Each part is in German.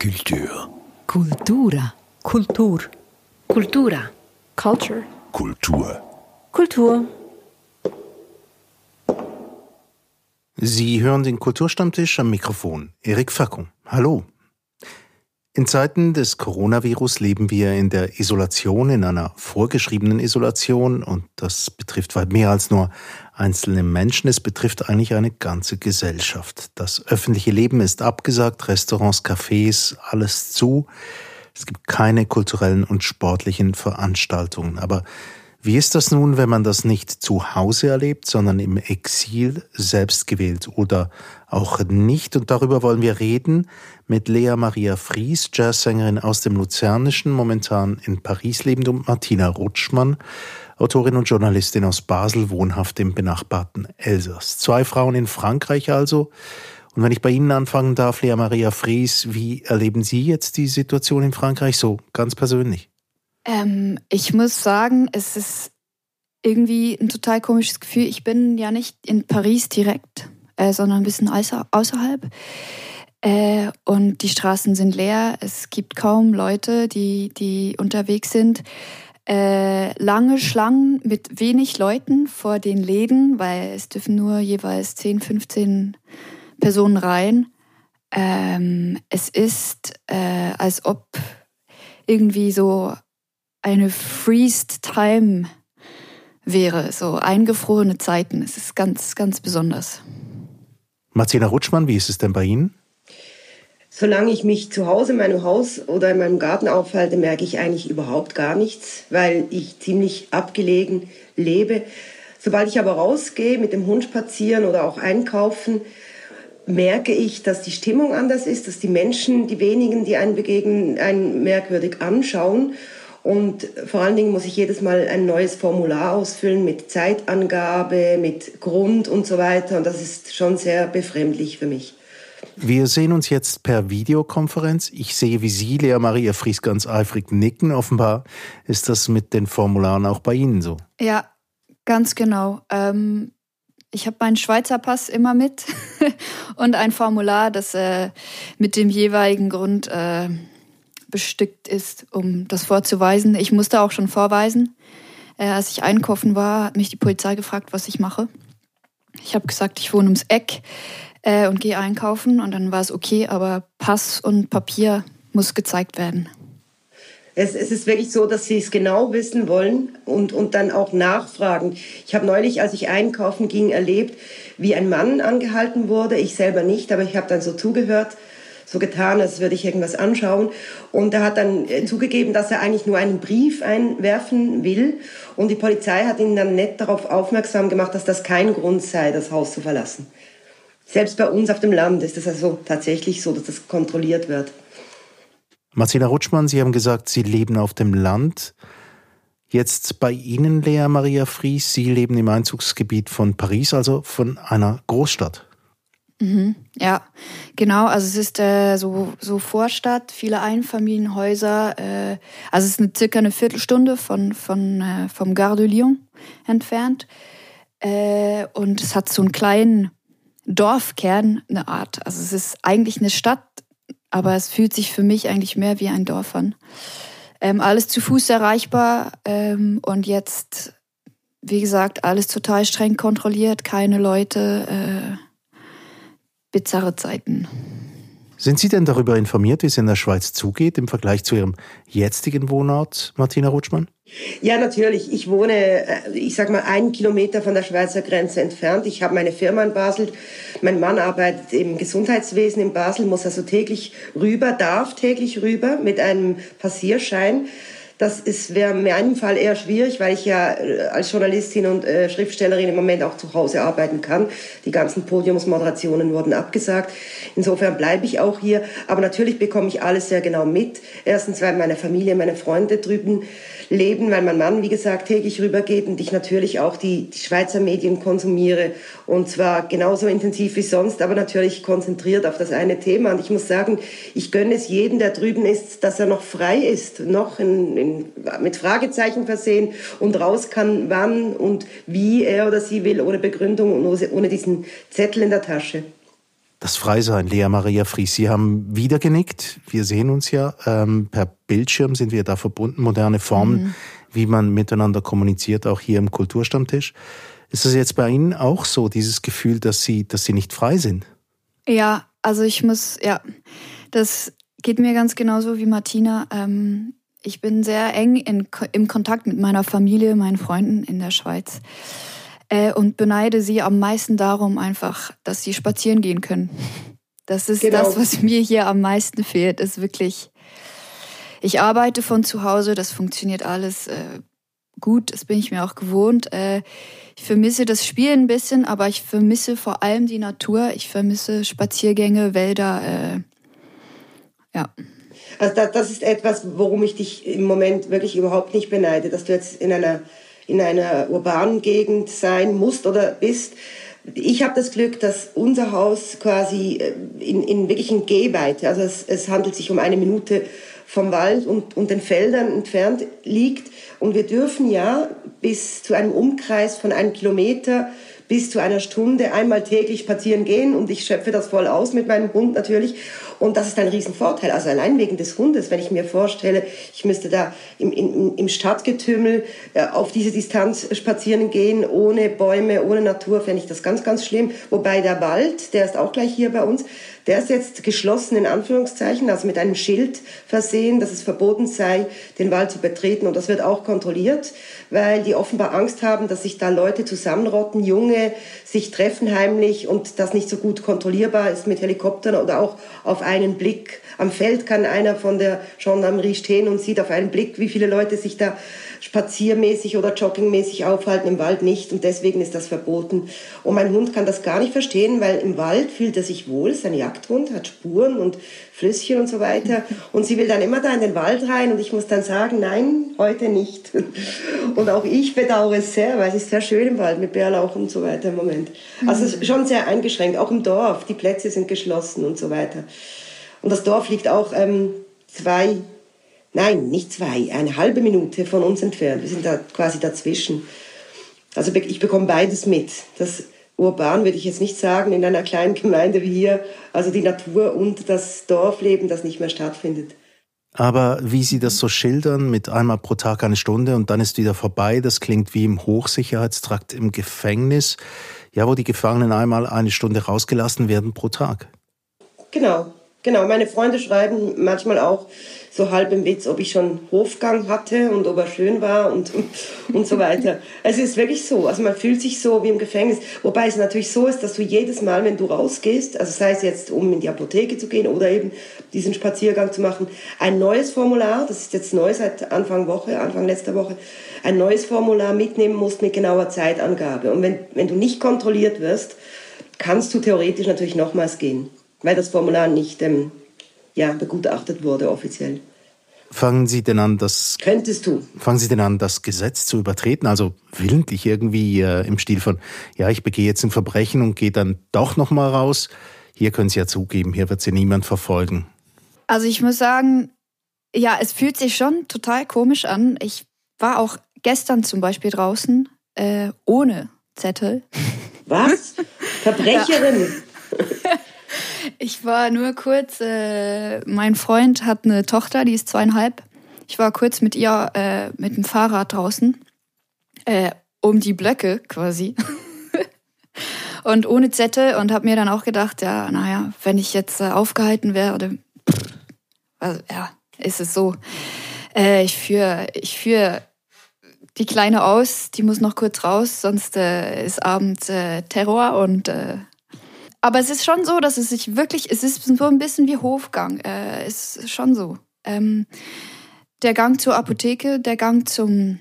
Kultur. Kultura. Kultur. Kultura. Culture. Kultur. Kultur. Sie hören den Kulturstammtisch am Mikrofon. Erik Fackung. Hallo. In Zeiten des Coronavirus leben wir in der Isolation, in einer vorgeschriebenen Isolation und das betrifft weit mehr als nur einzelne Menschen, es betrifft eigentlich eine ganze Gesellschaft. Das öffentliche Leben ist abgesagt, Restaurants, Cafés, alles zu. Es gibt keine kulturellen und sportlichen Veranstaltungen. Aber wie ist das nun, wenn man das nicht zu Hause erlebt, sondern im Exil selbst gewählt oder auch nicht? Und darüber wollen wir reden mit Lea Maria Fries, Jazzsängerin aus dem Luzernischen, momentan in Paris lebend, und Martina Rutschmann, Autorin und Journalistin aus Basel, wohnhaft im benachbarten Elsass. Zwei Frauen in Frankreich also. Und wenn ich bei Ihnen anfangen darf, Lea Maria Fries, wie erleben Sie jetzt die Situation in Frankreich so ganz persönlich? Ähm, ich muss sagen, es ist irgendwie ein total komisches Gefühl. Ich bin ja nicht in Paris direkt, äh, sondern ein bisschen außer, außerhalb. Äh, und die Straßen sind leer. Es gibt kaum Leute, die, die unterwegs sind. Äh, lange Schlangen mit wenig Leuten vor den Läden, weil es dürfen nur jeweils 10, 15 Personen rein. Ähm, es ist, äh, als ob irgendwie so eine Freezed Time wäre, so eingefrorene Zeiten. Es ist ganz, ganz besonders. Martina Rutschmann, wie ist es denn bei Ihnen? Solange ich mich zu Hause in meinem Haus oder in meinem Garten aufhalte, merke ich eigentlich überhaupt gar nichts, weil ich ziemlich abgelegen lebe. Sobald ich aber rausgehe, mit dem Hund spazieren oder auch einkaufen, merke ich, dass die Stimmung anders ist, dass die Menschen, die wenigen, die einen begegnen, einen merkwürdig anschauen und vor allen Dingen muss ich jedes Mal ein neues Formular ausfüllen mit Zeitangabe, mit Grund und so weiter. Und das ist schon sehr befremdlich für mich. Wir sehen uns jetzt per Videokonferenz. Ich sehe, wie Sie, Lea Maria Fries, ganz eifrig nicken. Offenbar ist das mit den Formularen auch bei Ihnen so. Ja, ganz genau. Ähm, ich habe meinen Schweizer Pass immer mit und ein Formular, das äh, mit dem jeweiligen Grund äh, bestückt ist, um das vorzuweisen. Ich musste auch schon vorweisen. Äh, als ich einkaufen war, hat mich die Polizei gefragt, was ich mache. Ich habe gesagt, ich wohne ums Eck äh, und gehe einkaufen und dann war es okay, aber Pass und Papier muss gezeigt werden. Es, es, ist wirklich so, dass sie es genau wissen wollen und, und dann auch nachfragen. Ich habe neulich, als ich einkaufen ging, erlebt, wie ein Mann angehalten wurde. Ich selber nicht, aber ich habe dann so zugehört so getan, als würde ich irgendwas anschauen. Und er hat dann äh, zugegeben, dass er eigentlich nur einen Brief einwerfen will. Und die Polizei hat ihn dann nett darauf aufmerksam gemacht, dass das kein Grund sei, das Haus zu verlassen. Selbst bei uns auf dem Land ist es also tatsächlich so, dass das kontrolliert wird. Marcela Rutschmann, Sie haben gesagt, Sie leben auf dem Land. Jetzt bei Ihnen, Lea Maria Fries, Sie leben im Einzugsgebiet von Paris, also von einer Großstadt. Mhm, ja, genau. Also es ist äh, so, so Vorstadt, viele Einfamilienhäuser. Äh, also es ist eine, circa eine Viertelstunde von, von, äh, vom Gare de Lyon entfernt. Äh, und es hat so einen kleinen Dorfkern, eine Art. Also es ist eigentlich eine Stadt, aber es fühlt sich für mich eigentlich mehr wie ein Dorf an. Ähm, alles zu Fuß erreichbar ähm, und jetzt, wie gesagt, alles total streng kontrolliert, keine Leute äh, bizarre Zeiten. Sind Sie denn darüber informiert, wie es in der Schweiz zugeht im Vergleich zu Ihrem jetzigen Wohnort, Martina Rutschmann? Ja, natürlich. Ich wohne, äh, ich sag mal, einen Kilometer von der Schweizer Grenze entfernt. Ich habe meine Firma in Basel. Mein Mann arbeitet im Gesundheitswesen in Basel, muss also täglich rüber, darf täglich rüber mit einem Passierschein. Das ist wäre in meinem Fall eher schwierig, weil ich ja äh, als Journalistin und äh, Schriftstellerin im Moment auch zu Hause arbeiten kann. Die ganzen Podiumsmoderationen wurden abgesagt. Insofern bleibe ich auch hier. Aber natürlich bekomme ich alles sehr genau mit. Erstens, weil meine Familie, meine Freunde drüben leben, weil mein Mann, wie gesagt, täglich rübergeht und ich natürlich auch die, die Schweizer Medien konsumiere und zwar genauso intensiv wie sonst, aber natürlich konzentriert auf das eine Thema. Und ich muss sagen, ich gönne es jedem, der drüben ist, dass er noch frei ist, noch in, in, mit Fragezeichen versehen und raus kann, wann und wie er oder sie will, ohne Begründung und ohne diesen Zettel in der Tasche. Das Freisein, Lea Maria Fries, Sie haben wieder genickt. Wir sehen uns ja ähm, per Bildschirm, sind wir da verbunden. Moderne Formen, mhm. wie man miteinander kommuniziert, auch hier im Kulturstammtisch. Ist das jetzt bei Ihnen auch so, dieses Gefühl, dass Sie, dass Sie nicht frei sind? Ja, also ich muss, ja, das geht mir ganz genauso wie Martina. Ähm, ich bin sehr eng in, im Kontakt mit meiner Familie, meinen Freunden in der Schweiz äh, und beneide sie am meisten darum einfach, dass sie spazieren gehen können. Das ist genau. das, was mir hier am meisten fehlt, ist wirklich, ich arbeite von zu Hause, das funktioniert alles äh, gut, das bin ich mir auch gewohnt. Äh, ich vermisse das Spiel ein bisschen, aber ich vermisse vor allem die Natur. Ich vermisse Spaziergänge, Wälder. Äh, ja. Also das, das ist etwas, worum ich dich im Moment wirklich überhaupt nicht beneide, dass du jetzt in einer in einer urbanen Gegend sein musst oder bist. Ich habe das Glück, dass unser Haus quasi äh, in, in wirklichen Gehweite, also es, es handelt sich um eine Minute vom Wald und, und den Feldern entfernt liegt. Und wir dürfen ja bis zu einem Umkreis von einem Kilometer bis zu einer Stunde einmal täglich spazieren gehen und ich schöpfe das voll aus mit meinem Hund natürlich. Und das ist ein Riesenvorteil. Also allein wegen des Hundes, wenn ich mir vorstelle, ich müsste da im, im, im Stadtgetümmel äh, auf diese Distanz spazieren gehen, ohne Bäume, ohne Natur, fände ich das ganz, ganz schlimm. Wobei der Wald, der ist auch gleich hier bei uns, der ist jetzt geschlossen in Anführungszeichen, also mit einem Schild versehen, dass es verboten sei, den Wald zu betreten. Und das wird auch kontrolliert, weil die offenbar Angst haben, dass sich da Leute zusammenrotten, Junge sich treffen heimlich und das nicht so gut kontrollierbar ist mit Helikoptern oder auch auf einen Blick. Am Feld kann einer von der Gendarmerie stehen und sieht auf einen Blick, wie viele Leute sich da spaziermäßig oder joggingmäßig aufhalten, im Wald nicht und deswegen ist das verboten. Und mein Hund kann das gar nicht verstehen, weil im Wald fühlt er sich wohl, ist ein Jagdhund, hat Spuren und Flüsschen und so weiter und sie will dann immer da in den Wald rein und ich muss dann sagen, nein, heute nicht. Und auch ich bedauere es sehr, weil es ist sehr schön im Wald mit Bärlauch und so weiter im Moment. Also schon sehr eingeschränkt, auch im Dorf, die Plätze sind geschlossen und so weiter. Und das Dorf liegt auch ähm, zwei Nein, nicht zwei, eine halbe Minute von uns entfernt. Wir sind da quasi dazwischen. Also ich bekomme beides mit. Das urban würde ich jetzt nicht sagen, in einer kleinen Gemeinde wie hier, also die Natur und das Dorfleben, das nicht mehr stattfindet. Aber wie Sie das so schildern, mit einmal pro Tag eine Stunde und dann ist wieder vorbei, das klingt wie im Hochsicherheitstrakt im Gefängnis, ja, wo die Gefangenen einmal eine Stunde rausgelassen werden pro Tag. Genau, genau. Meine Freunde schreiben manchmal auch, so halb im Witz, ob ich schon Hofgang hatte und ob er schön war und, und so weiter. Es ist wirklich so. Also man fühlt sich so wie im Gefängnis. Wobei es natürlich so ist, dass du jedes Mal, wenn du rausgehst, also sei es jetzt, um in die Apotheke zu gehen oder eben diesen Spaziergang zu machen, ein neues Formular, das ist jetzt neu seit Anfang Woche, Anfang letzter Woche, ein neues Formular mitnehmen musst mit genauer Zeitangabe. Und wenn, wenn du nicht kontrolliert wirst, kannst du theoretisch natürlich nochmals gehen, weil das Formular nicht ähm, ja, begutachtet wurde offiziell. Fangen Sie denn an, das könntest du? Fangen Sie denn an, das Gesetz zu übertreten, also willentlich irgendwie äh, im Stil von, ja, ich begehe jetzt ein Verbrechen und gehe dann doch noch mal raus. Hier können Sie ja zugeben, hier wird Sie niemand verfolgen. Also ich muss sagen, ja, es fühlt sich schon total komisch an. Ich war auch gestern zum Beispiel draußen äh, ohne Zettel. Was? Verbrecherin? Ich war nur kurz, äh, mein Freund hat eine Tochter, die ist zweieinhalb. Ich war kurz mit ihr äh, mit dem Fahrrad draußen, äh, um die Blöcke quasi. und ohne Zettel und habe mir dann auch gedacht, ja, naja, wenn ich jetzt äh, aufgehalten werde, also, ja, ist es so. Äh, ich führe ich führ die Kleine aus, die muss noch kurz raus, sonst äh, ist abends äh, Terror und aber es ist schon so, dass es sich wirklich, es ist so ein bisschen wie Hofgang. Äh, es ist schon so. Ähm, der Gang zur Apotheke, der Gang zum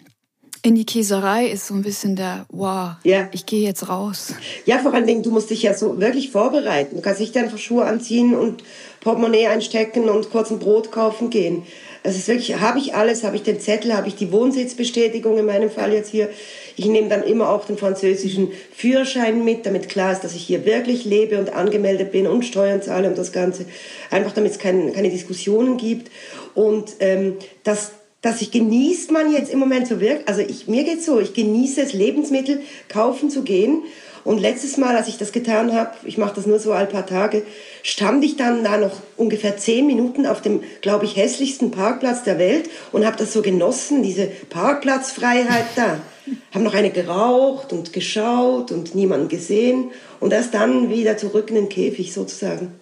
in die Käserei ist so ein bisschen der, wow, ja. ich gehe jetzt raus. Ja, vor allen Dingen, du musst dich ja so wirklich vorbereiten. Du kannst nicht einfach Schuhe anziehen und Portemonnaie einstecken und kurz ein Brot kaufen gehen. Es ist wirklich, habe ich alles, habe ich den Zettel, habe ich die Wohnsitzbestätigung in meinem Fall jetzt hier. Ich nehme dann immer auch den französischen Führerschein mit, damit klar ist, dass ich hier wirklich lebe und angemeldet bin und Steuern zahle und das Ganze. Einfach damit es kein, keine Diskussionen gibt. Und ähm, das, dass ich genießt man jetzt im Moment so wirklich, also ich, mir geht's so, ich genieße es, Lebensmittel kaufen zu gehen Und letztes Mal, als ich das getan habe, ich mache das nur so ein paar Tage, stand ich dann da noch ungefähr zehn Minuten auf dem, glaube ich, hässlichsten Parkplatz der Welt und habe das so genossen, diese Parkplatzfreiheit da. Habe noch eine geraucht und geschaut und niemanden gesehen und erst dann wieder zurück in den Käfig sozusagen.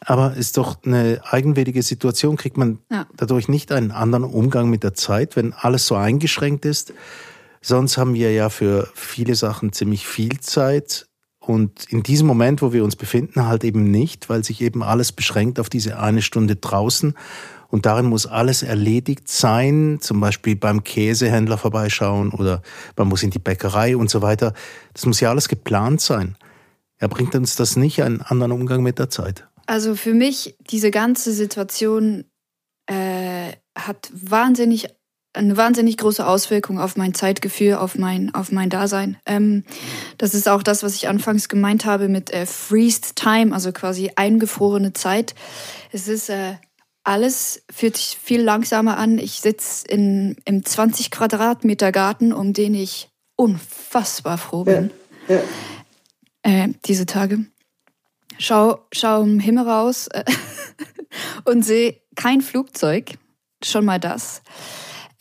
Aber ist doch eine eigenwillige Situation. Kriegt man ja. dadurch nicht einen anderen Umgang mit der Zeit, wenn alles so eingeschränkt ist? Sonst haben wir ja für viele Sachen ziemlich viel Zeit. Und in diesem Moment, wo wir uns befinden, halt eben nicht, weil sich eben alles beschränkt auf diese eine Stunde draußen. Und darin muss alles erledigt sein, zum Beispiel beim Käsehändler vorbeischauen oder man muss in die Bäckerei und so weiter. Das muss ja alles geplant sein. Er bringt uns das nicht einen anderen Umgang mit der Zeit. Also für mich, diese ganze Situation äh, hat wahnsinnig eine wahnsinnig große Auswirkung auf mein Zeitgefühl, auf mein, auf mein Dasein. Ähm, das ist auch das, was ich anfangs gemeint habe mit äh, Freezed Time, also quasi eingefrorene Zeit. Es ist äh, alles fühlt sich viel langsamer an. Ich sitze in im 20 Quadratmeter Garten, um den ich unfassbar froh bin. Ja, ja. Äh, diese Tage schau, schau im Himmel raus äh, und sehe kein Flugzeug. Schon mal das.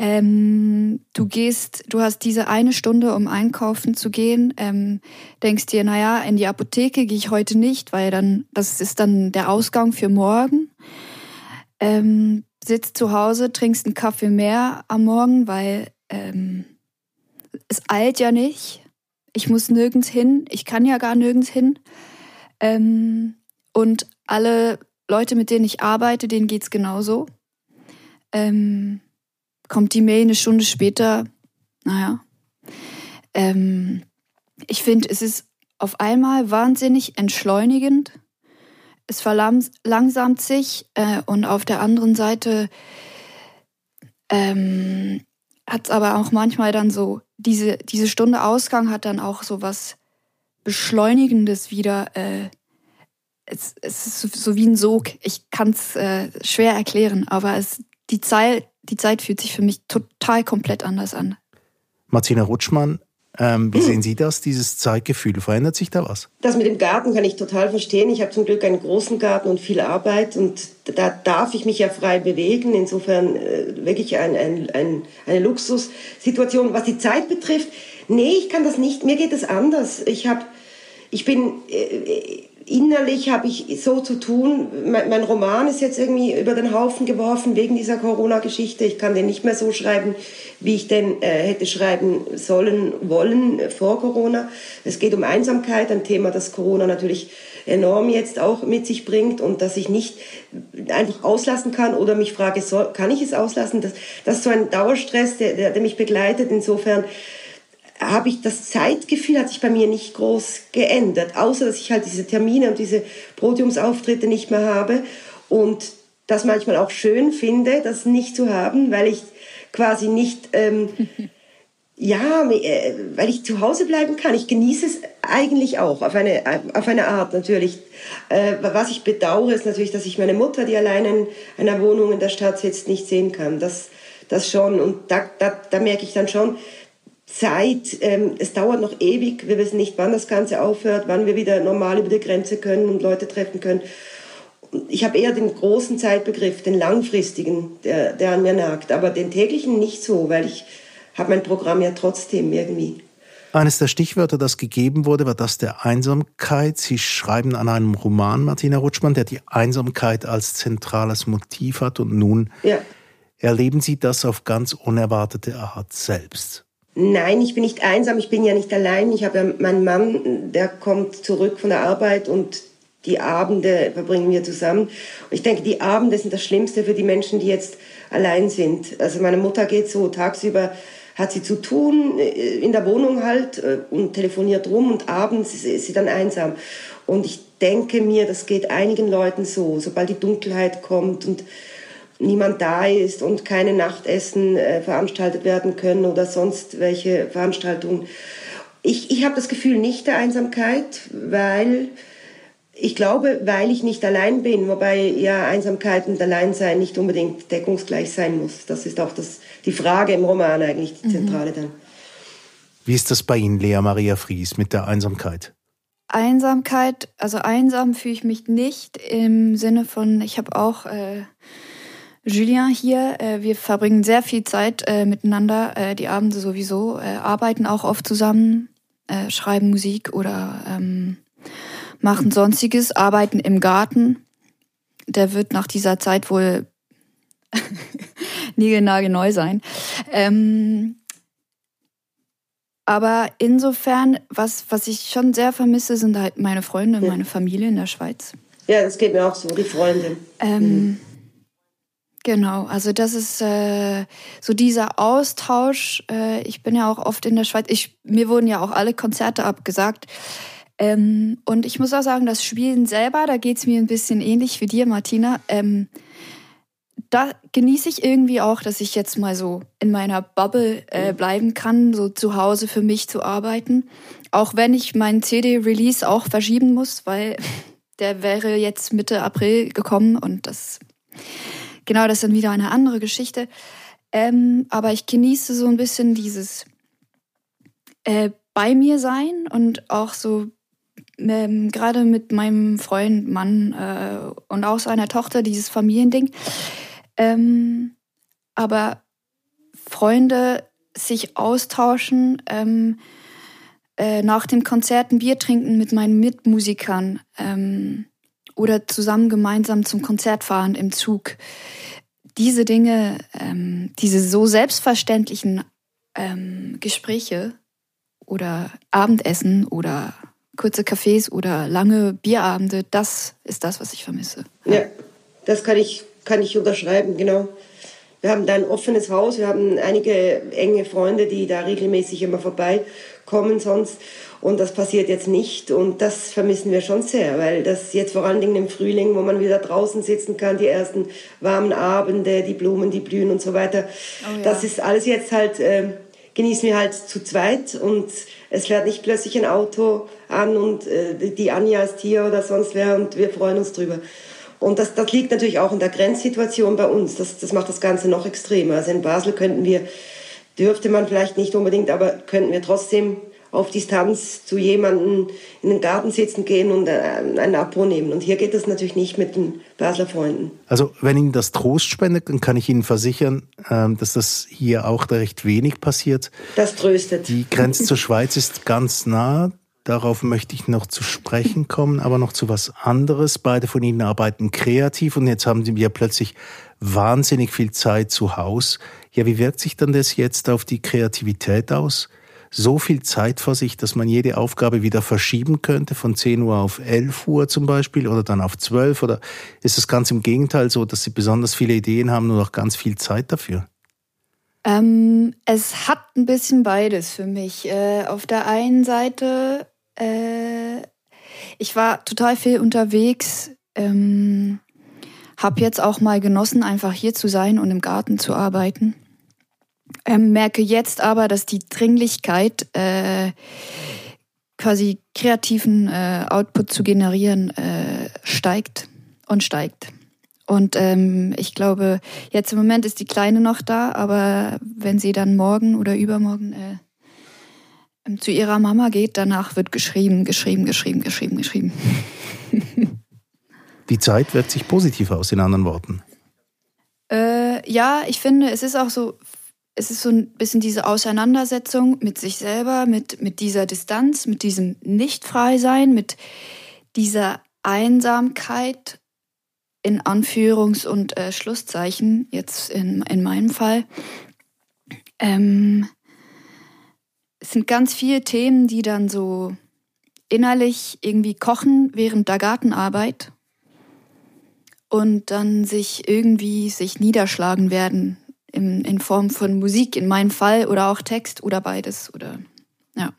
Ähm, du gehst, du hast diese eine Stunde, um einkaufen zu gehen, ähm, denkst dir, naja, in die Apotheke gehe ich heute nicht, weil dann, das ist dann der Ausgang für morgen. Ähm, sitzt zu Hause, trinkst einen Kaffee mehr am Morgen, weil ähm, es eilt ja nicht. Ich muss nirgends hin, ich kann ja gar nirgends hin. Ähm, und alle Leute, mit denen ich arbeite, denen geht's genauso. Ähm, kommt die Mail eine Stunde später, naja. Ähm, ich finde, es ist auf einmal wahnsinnig entschleunigend. Es verlangsamt sich äh, und auf der anderen Seite ähm, hat es aber auch manchmal dann so, diese, diese Stunde Ausgang hat dann auch so was Beschleunigendes wieder. Äh, es, es ist so, so, wie ein Sog. Ich kann es äh, schwer erklären, aber es, die, Zeit, die Zeit fühlt sich für mich total komplett anders an. Martina Rutschmann, ähm, wie hm. sehen Sie das, dieses Zeitgefühl? Verändert sich da was? Das mit dem Garten kann ich total verstehen. Ich habe zum Glück einen großen Garten und viel Arbeit und da darf ich mich ja frei bewegen. Insofern äh, wirklich ein, ein, ein, eine Luxussituation. Was die Zeit betrifft, nee, ich kann das nicht. Mir geht es anders. Ich habe ich bin äh, innerlich habe ich so zu tun. Mein, Roman ist jetzt irgendwie über den Haufen geworfen wegen dieser Corona-Geschichte. Ich kann den nicht mehr so schreiben, wie ich den äh, hätte schreiben sollen wollen vor Corona. Es geht um Einsamkeit, ein Thema, das Corona natürlich enorm jetzt auch mit sich bringt und dass ich nicht einfach auslassen kann oder mich frage, soll, kann ich es auslassen? Das, das ist so ein Dauerstress, der, der, der mich begleitet. Insofern habe ich das Zeitgefühl hat sich bei mir nicht groß geändert, außer dass ich halt diese Termine und diese Podiumsauftritte nicht mehr habe und das manchmal auch schön finde, das nicht zu haben, weil ich quasi nicht ähm, ja, äh, weil ich zu Hause bleiben kann. Ich genieße es eigentlich auch, auf eine, auf eine Art natürlich. Äh, was ich bedauere, ist natürlich, dass ich meine Mutter, die allein in einer Wohnung in der Stadt sitzt, nicht sehen kann. Das, das schon. Und da, da, da merke ich dann schon, Zeit, ähm, es dauert noch ewig, wir wissen nicht, wann das Ganze aufhört, wann wir wieder normal über die Grenze können und Leute treffen können. Ich habe eher den großen Zeitbegriff, den langfristigen, der, der an mir nagt, aber den täglichen nicht so, weil ich habe mein Programm ja trotzdem irgendwie. Eines der Stichwörter, das gegeben wurde, war das der Einsamkeit. Sie schreiben an einem Roman, Martina Rutschmann, der die Einsamkeit als zentrales Motiv hat und nun ja. erleben Sie das auf ganz unerwartete Art selbst. Nein, ich bin nicht einsam, ich bin ja nicht allein. Ich habe ja meinen Mann, der kommt zurück von der Arbeit und die Abende verbringen wir zusammen. Und ich denke, die Abende sind das Schlimmste für die Menschen, die jetzt allein sind. Also meine Mutter geht so tagsüber, hat sie zu tun, äh, in der Wohnung halt äh, und telefoniert rum und abends ist sie dann einsam. Und ich denke mir, das geht einigen Leuten so, sobald die Dunkelheit kommt und niemand da ist und keine Nachtessen äh, veranstaltet werden können oder sonst welche Veranstaltungen. Ich, ich habe das Gefühl nicht der Einsamkeit, weil ich glaube, weil ich nicht allein bin, wobei ja Einsamkeit und Alleinsein nicht unbedingt deckungsgleich sein muss. Das ist auch das, die Frage im Roman eigentlich, die mhm. zentrale dann. Wie ist das bei Ihnen, Lea Maria Fries, mit der Einsamkeit? Einsamkeit, also einsam fühle ich mich nicht im Sinne von, ich habe auch äh, Julien hier. Äh, wir verbringen sehr viel Zeit äh, miteinander, äh, die Abende sowieso, äh, arbeiten auch oft zusammen, äh, schreiben Musik oder ähm, machen sonstiges, arbeiten im Garten. Der wird nach dieser Zeit wohl niegelnagelneu sein. Ähm, aber insofern, was, was ich schon sehr vermisse, sind halt meine Freunde und meine Familie in der Schweiz. Ja, das geht mir auch so, die Freunde. Ähm, mhm. Genau, also das ist äh, so dieser Austausch. Äh, ich bin ja auch oft in der Schweiz. Ich, mir wurden ja auch alle Konzerte abgesagt. Ähm, und ich muss auch sagen, das Spielen selber, da geht's mir ein bisschen ähnlich wie dir, Martina. Ähm, da genieße ich irgendwie auch, dass ich jetzt mal so in meiner Bubble äh, mhm. bleiben kann, so zu Hause für mich zu arbeiten. Auch wenn ich meinen CD-Release auch verschieben muss, weil der wäre jetzt Mitte April gekommen und das, genau, das ist dann wieder eine andere Geschichte. Ähm, aber ich genieße so ein bisschen dieses äh, bei mir sein und auch so ähm, gerade mit meinem Freund, Mann äh, und auch seiner Tochter dieses Familiending. Ähm, aber Freunde sich austauschen, ähm, äh, nach dem Konzert ein Bier trinken mit meinen Mitmusikern ähm, oder zusammen gemeinsam zum Konzert fahren im Zug. Diese Dinge, ähm, diese so selbstverständlichen ähm, Gespräche oder Abendessen oder kurze Cafés oder lange Bierabende, das ist das, was ich vermisse. Ja, das kann ich kann ich unterschreiben, genau. Wir haben da ein offenes Haus, wir haben einige enge Freunde, die da regelmäßig immer vorbeikommen sonst. Und das passiert jetzt nicht und das vermissen wir schon sehr, weil das jetzt vor allen Dingen im Frühling, wo man wieder draußen sitzen kann, die ersten warmen Abende, die Blumen, die blühen und so weiter. Oh ja. Das ist alles jetzt halt, äh, genießen wir halt zu zweit und es fährt nicht plötzlich ein Auto an und äh, die Anja ist hier oder sonst wer und wir freuen uns drüber. Und das, das liegt natürlich auch in der Grenzsituation bei uns. Das, das macht das Ganze noch extremer. Also in Basel könnten wir, dürfte man vielleicht nicht unbedingt, aber könnten wir trotzdem auf Distanz zu jemandem in den Garten sitzen gehen und äh, einen Abo nehmen. Und hier geht das natürlich nicht mit den Basler Freunden. Also wenn Ihnen das Trost spendet, dann kann ich Ihnen versichern, ähm, dass das hier auch recht wenig passiert. Das tröstet. Die Grenze zur Schweiz ist ganz nah. Darauf möchte ich noch zu sprechen kommen, aber noch zu was anderes. Beide von Ihnen arbeiten kreativ und jetzt haben Sie ja plötzlich wahnsinnig viel Zeit zu Hause. Ja, wie wirkt sich dann das jetzt auf die Kreativität aus? So viel Zeit vor sich, dass man jede Aufgabe wieder verschieben könnte, von 10 Uhr auf 11 Uhr zum Beispiel oder dann auf 12? Oder ist es ganz im Gegenteil so, dass Sie besonders viele Ideen haben und auch ganz viel Zeit dafür? Ähm, es hat ein bisschen beides für mich. Äh, auf der einen Seite äh, ich war total viel unterwegs. Ähm, habe jetzt auch mal genossen, einfach hier zu sein und im Garten zu arbeiten. Ähm, merke jetzt aber, dass die Dringlichkeit, äh, quasi kreativen äh, Output zu generieren, äh, steigt und steigt. Und ähm, ich glaube, jetzt im Moment ist die Kleine noch da, aber wenn sie dann morgen oder übermorgen äh, zu ihrer Mama geht, danach wird geschrieben, geschrieben, geschrieben, geschrieben, geschrieben. Die Zeit wirkt sich positiv aus, in anderen Worten. Äh, ja, ich finde, es ist auch so, es ist so ein bisschen diese Auseinandersetzung mit sich selber, mit, mit dieser Distanz, mit diesem Nicht-Frei-Sein, mit dieser Einsamkeit in Anführungs- und äh, Schlusszeichen, jetzt in, in meinem Fall. Ähm, es sind ganz viele Themen, die dann so innerlich irgendwie kochen während der Gartenarbeit und dann sich irgendwie sich niederschlagen werden in, in Form von Musik in meinem Fall oder auch Text oder beides oder ja.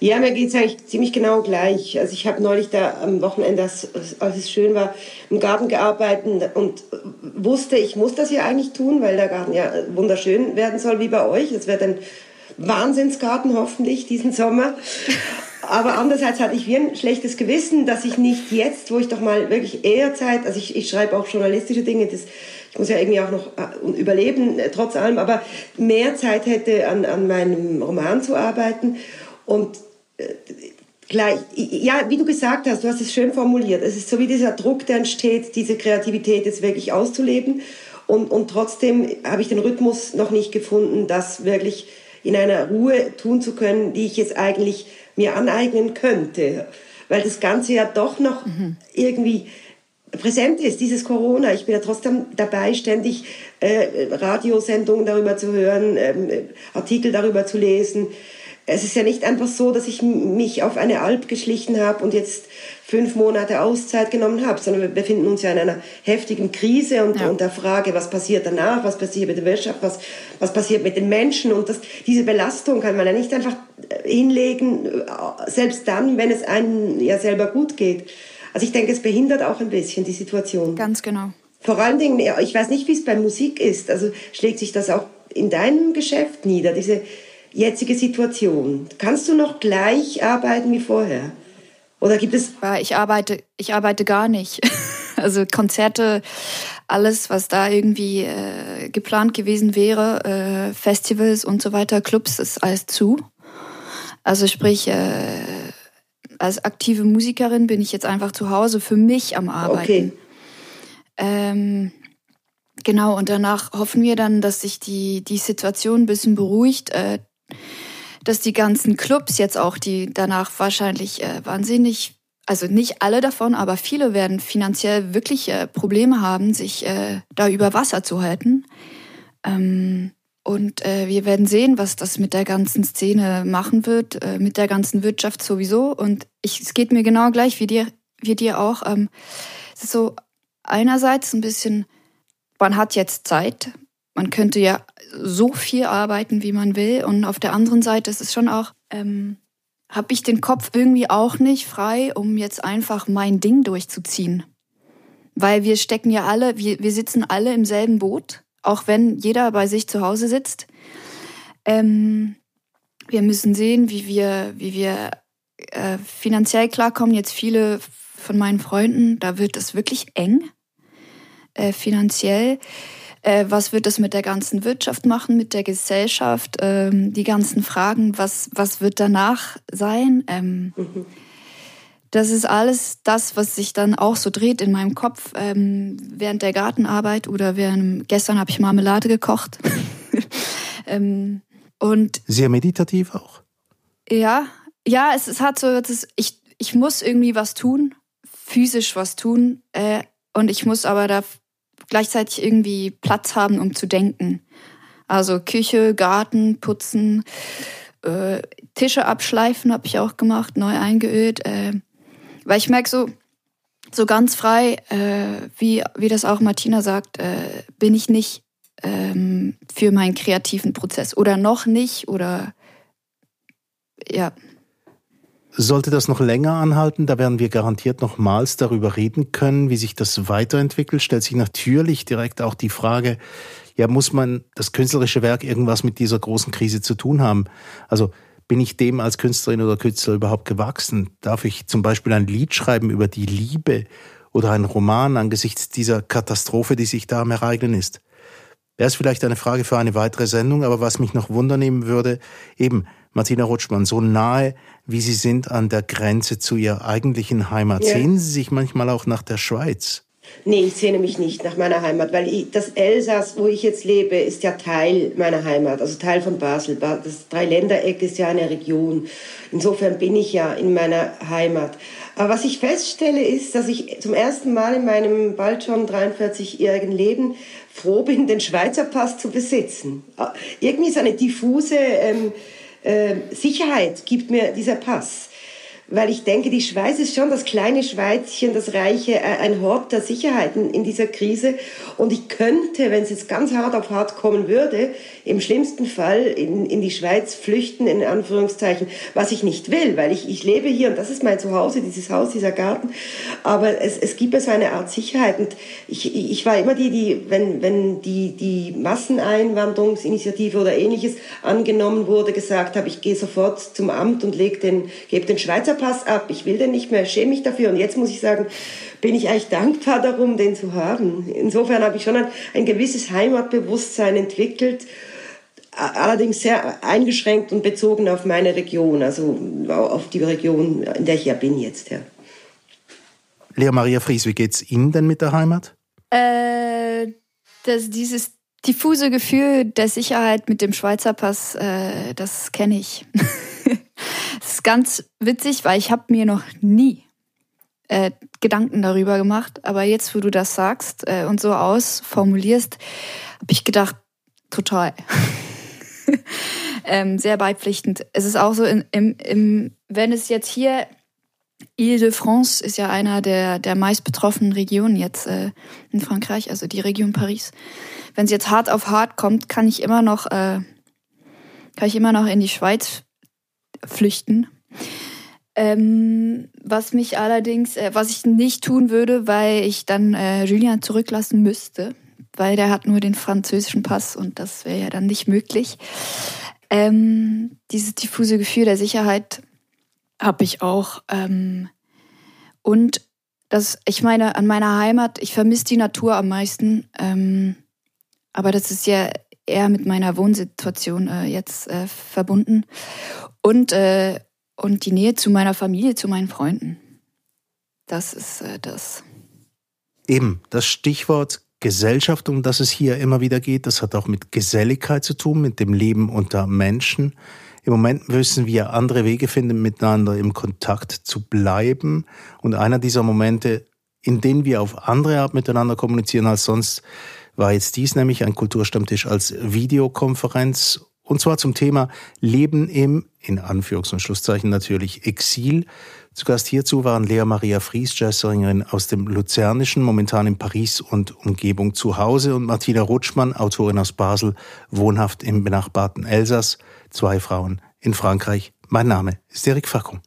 Mir geht es eigentlich ziemlich genau gleich. Also ich habe neulich da am Wochenende, als, als es schön war, im Garten gearbeitet und wusste, ich muss das ja eigentlich tun, weil der Garten ja wunderschön werden soll wie bei euch. Es wird ein Wahnsinnsgarten hoffentlich diesen Sommer. aber andererseits hatte ich wie ein schlechtes Gewissen, dass ich nicht jetzt, wo ich doch mal wirklich eher Zeit, also ich, ich schreibe auch journalistische Dinge, das, ich muss ja irgendwie auch noch äh, überleben, äh, trotz allem, aber mehr Zeit hätte, an, an meinem Roman zu arbeiten. Und äh, gleich, ja, wie du gesagt hast, du hast es schön formuliert. Es ist so wie dieser Druck, der entsteht, diese Kreativität jetzt wirklich auszuleben. Und, und trotzdem habe ich den Rhythmus noch nicht gefunden, das wirklich in einer Ruhe tun zu können, die ich jetzt eigentlich mir aneignen könnte. Weil das Ganze ja doch noch mhm. irgendwie präsent ist, dieses Corona. Ich bin ja trotzdem dabei, ständig äh, Radiosendungen darüber zu hören, ähm, Artikel darüber zu lesen. Es ist ja nicht einfach so, dass ich mich auf eine Alp geschlichen habe und jetzt fünf Monate Auszeit genommen habe, sondern wir befinden uns ja in einer heftigen Krise und, ja. und der Frage, was passiert danach, was passiert mit der Wirtschaft, was, was passiert mit den Menschen. Und das, diese Belastung kann man ja nicht einfach hinlegen, selbst dann, wenn es einem ja selber gut geht. Also ich denke, es behindert auch ein bisschen die Situation. Ganz genau. Vor allen Dingen, ich weiß nicht, wie es bei Musik ist. Also schlägt sich das auch in deinem Geschäft nieder, diese jetzige Situation? Kannst du noch gleich arbeiten wie vorher? Oder gibt es? Ich arbeite, ich arbeite gar nicht. Also Konzerte, alles, was da irgendwie äh, geplant gewesen wäre, äh, Festivals und so weiter, Clubs, ist alles zu. Also sprich, äh, als aktive Musikerin bin ich jetzt einfach zu Hause für mich am Arbeiten. Okay. Ähm, genau, und danach hoffen wir dann, dass sich die, die Situation ein bisschen beruhigt. Äh, dass die ganzen Clubs jetzt auch, die danach wahrscheinlich äh, wahnsinnig, also nicht alle davon, aber viele werden finanziell wirklich äh, Probleme haben, sich äh, da über Wasser zu halten. Ähm, und äh, wir werden sehen, was das mit der ganzen Szene machen wird, äh, mit der ganzen Wirtschaft sowieso. Und ich, es geht mir genau gleich wie dir, wie dir auch. Ähm, es ist so einerseits ein bisschen, man hat jetzt Zeit, man könnte ja so viel arbeiten, wie man will. Und auf der anderen Seite ist es schon auch, ähm, habe ich den Kopf irgendwie auch nicht frei, um jetzt einfach mein Ding durchzuziehen. Weil wir stecken ja alle, wir, wir sitzen alle im selben Boot, auch wenn jeder bei sich zu Hause sitzt. Ähm, wir müssen sehen, wie wir, wie wir äh, finanziell klarkommen. Jetzt viele von meinen Freunden, da wird es wirklich eng äh, finanziell. Äh, was wird das mit der ganzen Wirtschaft machen, mit der Gesellschaft? Ähm, die ganzen Fragen, was, was wird danach sein? Ähm, mhm. Das ist alles das, was sich dann auch so dreht in meinem Kopf ähm, während der Gartenarbeit oder während gestern habe ich Marmelade gekocht. ähm, und sehr meditativ auch. Ja, ja, es, es hat so, das, ich ich muss irgendwie was tun, physisch was tun, äh, und ich muss aber da gleichzeitig irgendwie Platz haben, um zu denken. Also Küche, Garten, putzen, äh, Tische abschleifen habe ich auch gemacht, neu eingeölt. Äh, weil ich merke so, so ganz frei, äh, wie, wie das auch Martina sagt, äh, bin ich nicht ähm, für meinen kreativen Prozess. Oder noch nicht, oder ja. Sollte das noch länger anhalten, da werden wir garantiert nochmals darüber reden können, wie sich das weiterentwickelt, stellt sich natürlich direkt auch die Frage, ja, muss man das künstlerische Werk irgendwas mit dieser großen Krise zu tun haben? Also bin ich dem als Künstlerin oder Künstler überhaupt gewachsen? Darf ich zum Beispiel ein Lied schreiben über die Liebe oder einen Roman angesichts dieser Katastrophe, die sich da am Ereignen ist? Wäre es vielleicht eine Frage für eine weitere Sendung, aber was mich noch wundernehmen würde, eben, Martina Rutschmann, so nahe, wie Sie sind an der Grenze zu Ihrer eigentlichen Heimat. Ja. Sehen Sie sich manchmal auch nach der Schweiz? Nee, ich sehne mich nicht nach meiner Heimat, weil ich, das Elsass, wo ich jetzt lebe, ist ja Teil meiner Heimat, also Teil von Basel. Das Dreiländereck ist ja eine Region. Insofern bin ich ja in meiner Heimat. Aber was ich feststelle, ist, dass ich zum ersten Mal in meinem bald schon 43-jährigen Leben froh bin, den Schweizer Pass zu besitzen. Irgendwie so eine diffuse ähm, äh, Sicherheit gibt mir dieser Pass. Weil ich denke, die Schweiz ist schon das kleine Schweizchen, das reiche, äh, ein Hort der Sicherheiten in dieser Krise. Und ich könnte, wenn es jetzt ganz hart auf hart kommen würde, im schlimmsten Fall in, in die Schweiz flüchten, in Anführungszeichen, was ich nicht will, weil ich, ich lebe hier und das ist mein Zuhause, dieses Haus, dieser Garten. Aber es, es gibt mir so eine Art Sicherheit. Und ich, ich war immer die, die, wenn, wenn die, die Masseneinwanderungsinitiative oder ähnliches angenommen wurde, gesagt habe, ich gehe sofort zum Amt und gebe den Schweizer Pass ab. Ich will den nicht mehr, schäme mich dafür. Und jetzt muss ich sagen, bin ich eigentlich dankbar darum, den zu haben. Insofern habe ich schon ein, ein gewisses Heimatbewusstsein entwickelt allerdings sehr eingeschränkt und bezogen auf meine Region, also auf die Region, in der ich ja bin jetzt. Ja. Lea Maria Fries, wie geht's Ihnen denn mit der Heimat? Äh, das, dieses diffuse Gefühl der Sicherheit mit dem Schweizer Pass, äh, das kenne ich. das ist ganz witzig, weil ich habe mir noch nie äh, Gedanken darüber gemacht, aber jetzt, wo du das sagst äh, und so ausformulierst, habe ich gedacht, total. ähm, sehr beipflichtend. Es ist auch so, in, im, im, wenn es jetzt hier, Ile-de-France ist ja einer der, der meist betroffenen Regionen jetzt äh, in Frankreich, also die Region Paris. Wenn es jetzt hart auf hart kommt, kann ich immer noch, äh, kann ich immer noch in die Schweiz flüchten. Ähm, was mich allerdings, äh, was ich nicht tun würde, weil ich dann äh, Julien zurücklassen müsste, weil der hat nur den französischen Pass und das wäre ja dann nicht möglich. Ähm, dieses diffuse Gefühl der Sicherheit habe ich auch. Ähm, und das, ich meine, an meiner Heimat, ich vermisse die Natur am meisten. Ähm, aber das ist ja eher mit meiner Wohnsituation äh, jetzt äh, verbunden. Und, äh, und die Nähe zu meiner Familie, zu meinen Freunden. Das ist äh, das. Eben, das Stichwort Gesellschaft, um das es hier immer wieder geht. Das hat auch mit Geselligkeit zu tun, mit dem Leben unter Menschen. Im Moment müssen wir andere Wege finden, miteinander im Kontakt zu bleiben. Und einer dieser Momente, in denen wir auf andere Art miteinander kommunizieren als sonst, war jetzt dies nämlich ein Kulturstammtisch als Videokonferenz. Und zwar zum Thema Leben im, in Anführungs- und Schlusszeichen natürlich, Exil. Zu Gast hierzu waren Lea Maria Fries, Jazzsängerin aus dem Luzernischen, momentan in Paris und Umgebung zu Hause, und Martina Rutschmann, Autorin aus Basel, wohnhaft im benachbarten Elsass. Zwei Frauen in Frankreich. Mein Name ist Erik Fackung.